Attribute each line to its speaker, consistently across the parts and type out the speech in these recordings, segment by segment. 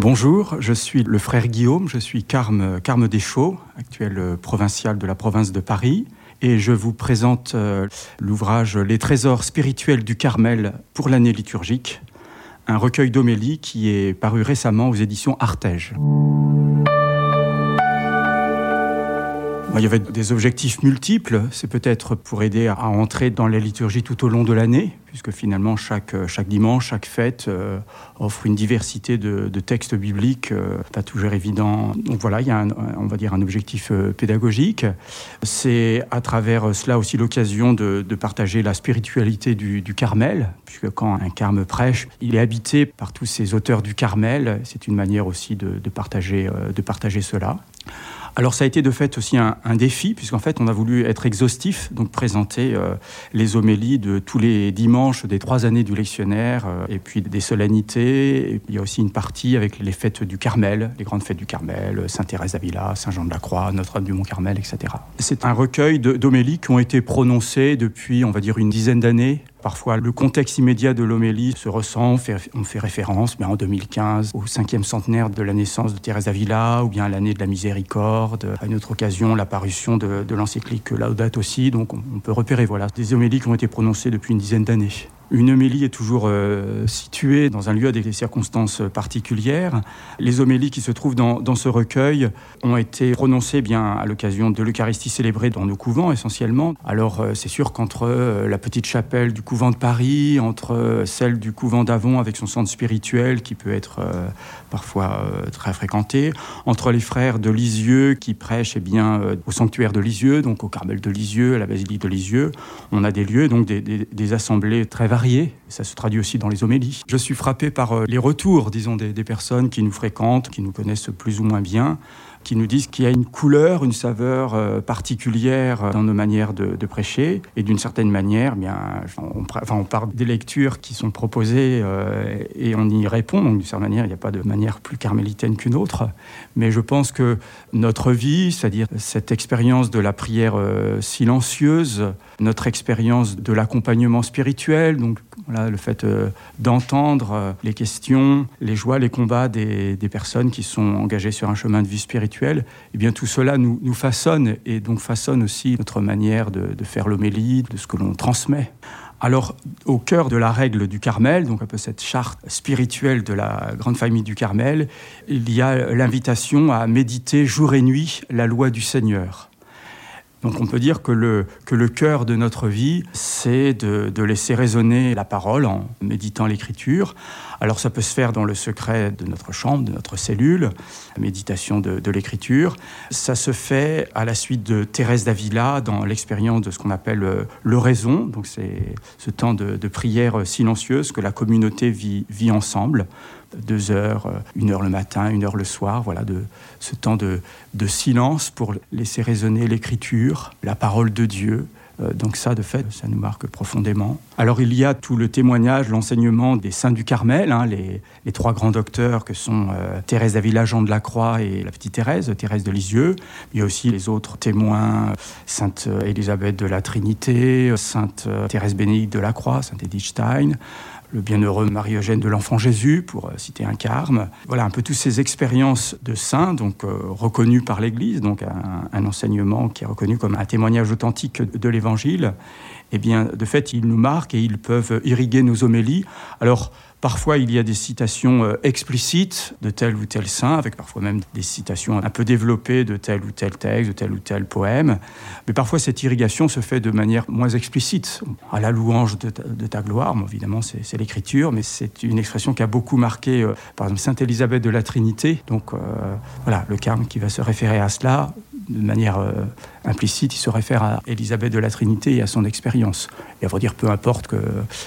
Speaker 1: Bonjour, je suis le frère Guillaume, je suis Carme, Carme Deschaux, actuel provincial de la province de Paris, et je vous présente euh, l'ouvrage Les trésors spirituels du Carmel pour l'année liturgique, un recueil d'homélie qui est paru récemment aux éditions Artege. Il y avait des objectifs multiples. C'est peut-être pour aider à entrer dans la liturgie tout au long de l'année, puisque finalement chaque, chaque dimanche, chaque fête euh, offre une diversité de, textes bibliques, euh, pas toujours évident. Donc voilà, il y a, on va dire, un objectif euh, pédagogique. C'est à travers cela aussi l'occasion de, partager la spiritualité du, Carmel, puisque quand un carme prêche, il est habité par tous ces auteurs du Carmel. C'est une manière aussi de partager, de partager cela. Alors ça a été de fait aussi un, défi, puisqu'en fait on a voulu être exhaustif, donc présenter euh, les homélies de tous les dimanches des trois années du lectionnaire, euh, et puis des solennités. il y a aussi une partie avec les fêtes du Carmel, les grandes fêtes du Carmel, Sainte-Thérèse d'Avila, Saint-Jean de la Croix, Notre-Dame du Mont-Carmel, etc. C'est un recueil d'homélies qui ont été prononcées depuis, on va dire, une dizaine d'années Parfois, le contexte immédiat de l'homélie se ressent. On fait, référence mais en 2015 au cinquième centenaire de la naissance de Thérèse d'Avila, ou bien à l'année de la miséricorde. À une autre occasion, l'apparition de, de l'encyclique Laudato aussi. Donc, on, on peut repérer voilà, des homélies qui ont été prononcées depuis une dizaine d'années. Une homélie est toujours euh, située dans un lieu avec des circonstances particulières. Les homélies qui se trouvent dans, ce recueil ont été prononcées bien à l'occasion de l'Eucharistie célébrée dans nos couvents essentiellement. Alors euh, c'est sûr qu'entre euh, la petite chapelle du couvent de Paris, entre celle du couvent d'Avon avec son centre spirituel qui peut être parfois très fréquenté, entre les frères de Lisieux qui prêchent eh bien, au sanctuaire de Lisieux, donc au Carmel de Lisieux, à la basilique de Lisieux, on a des lieux, donc des assemblées très variées ça se traduit aussi dans les homélies. Je suis frappé par euh, les retours, disons, des, des personnes qui nous fréquentent, qui nous connaissent plus ou moins bien, qui nous disent qu'il y a une couleur, une saveur euh, particulière dans nos manières de, prêcher. Et d'une certaine manière, bien, on, enfin, on parle des lectures qui sont proposées euh, et on y répond. Donc, d'une certaine manière, il n'y a pas de manière plus carmélitaine qu'une autre. Mais je pense que notre vie, c'est-à-dire cette expérience de la prière euh, silencieuse, notre expérience de l'accompagnement spirituel, donc le fait d'entendre les questions, les joies, les combats des, personnes qui sont engagées sur un chemin de vie spirituelle, eh bien tout cela nous, façonne et donc façonne aussi notre manière de, faire l'homélie, de ce que l'on transmet. Alors, au cœur de la règle du Carmel, donc un peu cette charte spirituelle de la grande famille du Carmel, il y a l'invitation à méditer jour et nuit la loi du Seigneur. Donc on peut dire que le, cœur de notre vie, c'est de, laisser résonner la parole en méditant l'écriture, alors ça peut se faire dans le secret de notre chambre, de notre cellule, la méditation de, l'écriture. Ça se fait à la suite de Thérèse d'Avila dans l'expérience de ce qu'on appelle euh, l'oraison. Donc c'est ce temps de, prière silencieuse que la communauté vit, vit ensemble deux heures, euh, une heure le matin, une heure le soir, voilà, de ce temps de, de silence pour laisser résonner l'écriture, la parole de Dieu, donc ça, de fait, ça nous marque profondément. Alors il y a tout le témoignage, l'enseignement des saints du Carmel, hein, les, trois grands docteurs que sont euh, Thérèse d'Avila, Jean de la Croix et la petite Thérèse, Thérèse de Lisieux. Il y a aussi les autres témoins, Sainte Élisabeth de la Trinité, Sainte Thérèse Bénédicte de la Croix, Sainte Edith Stein, le bienheureux Marie-Eugène de l'Enfant Jésus, pour euh, citer un carme. Voilà un peu toutes ces expériences de saints, donc euh, reconnues par l'Église, donc un, enseignement qui est reconnu comme un témoignage authentique de l'Évangile. Eh bien, de fait, ils nous marquent et ils peuvent irriguer nos homélies. Alors, Parfois, il y a des citations euh, explicites de tel ou tel saint, avec parfois même des citations un peu développées de tel ou tel texte, de tel ou tel poème. Mais parfois, cette irrigation se fait de manière moins explicite, à la louange de ta, gloire. évidemment, c'est l'écriture, mais c'est une expression qui a beaucoup marqué, euh, par exemple, Sainte Élisabeth de la Trinité. Donc, euh, voilà, le carme qui va se référer à cela de manière implicite, il se réfère à Élisabeth de la Trinité et à son expérience. Et à vrai dire, peu importe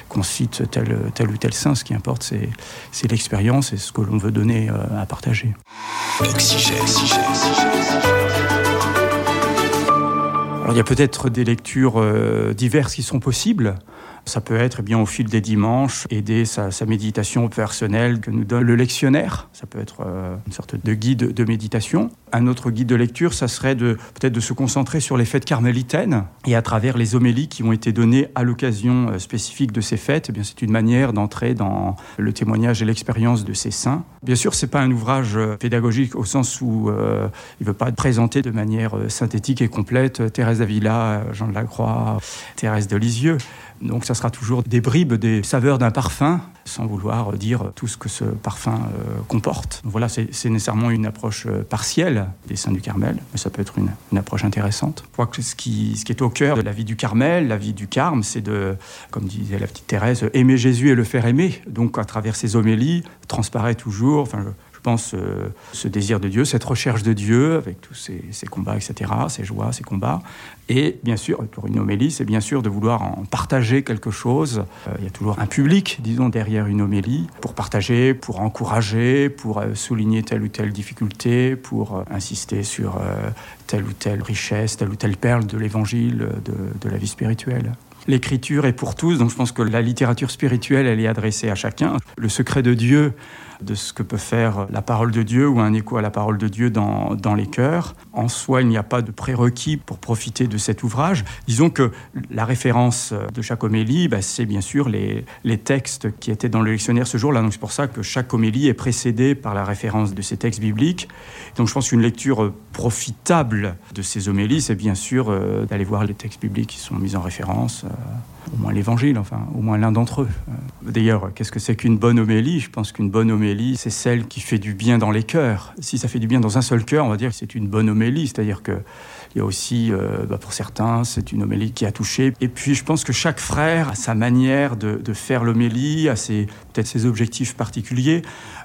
Speaker 1: qu'on cite tel, tel ou tel saint, ce qui importe, c'est l'expérience et ce que l'on veut donner euh, à partager. Alors, il y a peut-être des lectures euh, diverses qui sont possibles. Ça peut être eh bien au fil des dimanches, aider sa, méditation personnelle que nous donne le lectionnaire. Ça peut être euh, une sorte de guide de méditation. Un autre guide de lecture, ça serait peut-être de se concentrer sur les fêtes carmélitaines et à travers les homélies qui ont été données à l'occasion euh, spécifique de ces fêtes, eh bien c'est une manière d'entrer dans le témoignage et l'expérience de ces saints. Bien sûr, c'est pas un ouvrage euh, pédagogique au sens où il veut pas présenter de manière synthétique et complète Thérèse d'Avila, Jean de la Croix, Thérèse de Lisieux. Donc ça sera toujours des bribes, des saveurs d'un parfum, sans vouloir dire tout ce que ce parfum euh, comporte. voilà, c'est nécessairement une approche euh, partielle des saints du Carmel, mais ça peut être une, approche intéressante. Je crois que ce qui, est au cœur de la vie du Carmel, la vie du Carme, c'est de, comme disait la petite Thérèse, aimer Jésus et le faire aimer. Donc à travers ces homélies, transparaît toujours, pense, euh, ce désir de Dieu, cette recherche de Dieu, avec tous ces, combats, etc., ces joies, ces combats. Et bien sûr, pour une homélie, c'est bien sûr de vouloir en partager quelque chose. Euh, il y a toujours un public, disons, derrière une homélie, pour partager, pour encourager, pour euh, souligner telle ou telle difficulté, pour insister sur telle ou telle richesse, telle ou telle perle de l'évangile, de la vie spirituelle. L'écriture est pour tous, donc je pense que la littérature spirituelle, elle est adressée à chacun. Le secret de Dieu, de ce que peut faire la parole de Dieu ou un écho à la parole de Dieu dans, dans les cœurs. En soi, il n'y a pas de prérequis pour profiter de cet ouvrage. Disons que la référence de chaque homélie, bah, c'est bien sûr les, les, textes qui étaient dans le lectionnaire ce jour-là. Donc c'est pour ça que chaque homélie est précédée par la référence de ces textes bibliques. Donc je pense qu'une lecture profitable de ces homélies, c'est bien sûr euh, d'aller voir les textes bibliques qui sont mis en référence. Euh, au moins l'évangile, enfin, au moins l'un d'entre eux. Euh, d'ailleurs, qu'est-ce que c'est qu'une bonne homélie? Je pense qu'une bonne homélie, c'est celle qui fait du bien dans les cœurs. Si ça fait du bien dans un seul cœur, on va dire que c'est une bonne homélie, c'est-à-dire que il y a aussi, euh, bah, pour certains, c'est une homélie qui a touché. Et puis, je pense que chaque frère a sa manière de, de faire l'homélie, a ses, peut-être ses objectifs particuliers.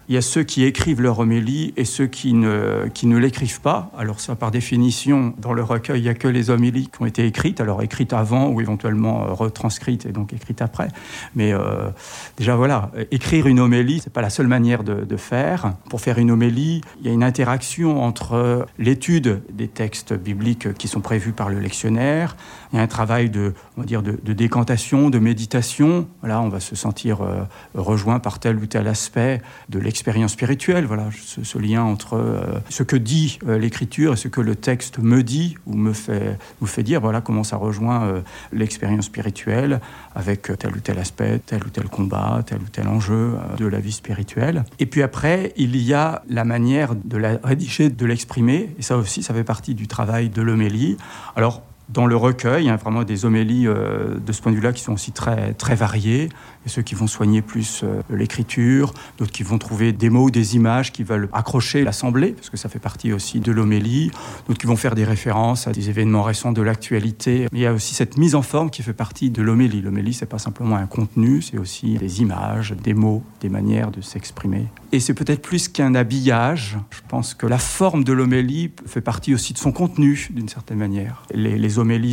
Speaker 1: Il y a ceux qui écrivent leur homélie et ceux qui ne, qui ne l'écrivent pas. Alors ça, par définition, dans le recueil, il n'y a que les homélies qui ont été écrites, alors écrites avant ou éventuellement euh, retranscrites et donc écrites après. Mais euh, déjà, voilà, écrire une homélie, c'est pas la seule manière de, faire. Pour faire une homélie, il y a une interaction entre l'étude des textes bibliques qui sont prévus par le lectionnaire, il y a un travail de, on va dire, de, décantation, de méditation. Voilà, on va se sentir euh, rejoint par tel ou tel aspect de l'expérience expérience spirituelle, voilà, ce, lien entre euh, ce que dit euh, l'écriture et ce que le texte me dit ou me fait, fait dire, voilà comment ça rejoint euh, l'expérience spirituelle avec tel ou tel aspect, tel ou tel combat, tel ou tel enjeu de la vie spirituelle. Et puis après, il y a la manière de la rédiger, de l'exprimer, et ça aussi, ça fait partie du travail de l'homélie. Alors, dans le recueil, il y a vraiment des homélies de ce point de vue-là qui sont aussi très, très variées ceux qui vont soigner plus euh, l'écriture, d'autres qui vont trouver des mots ou des images qui veulent accrocher l'assemblée, parce que ça fait partie aussi de l'homélie, d'autres qui vont faire des références à des événements récents de l'actualité. Il y a aussi cette mise en forme qui fait partie de l'homélie. L'homélie, c'est pas simplement un contenu, c'est aussi des images, des mots, des manières de s'exprimer. Et c'est peut-être plus qu'un habillage. Je pense que la forme de l'homélie fait partie aussi de son contenu, d'une certaine manière.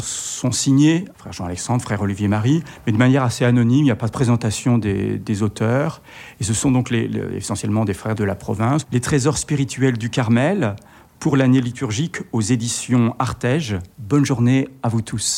Speaker 1: Sont signées, frère Jean-Alexandre, frère Olivier Marie, mais de manière assez anonyme, il n'y a pas de présentation des, auteurs. Et ce sont donc essentiellement des frères de la province. Les trésors spirituels du Carmel pour l'année liturgique aux éditions Artege. Bonne journée à vous tous.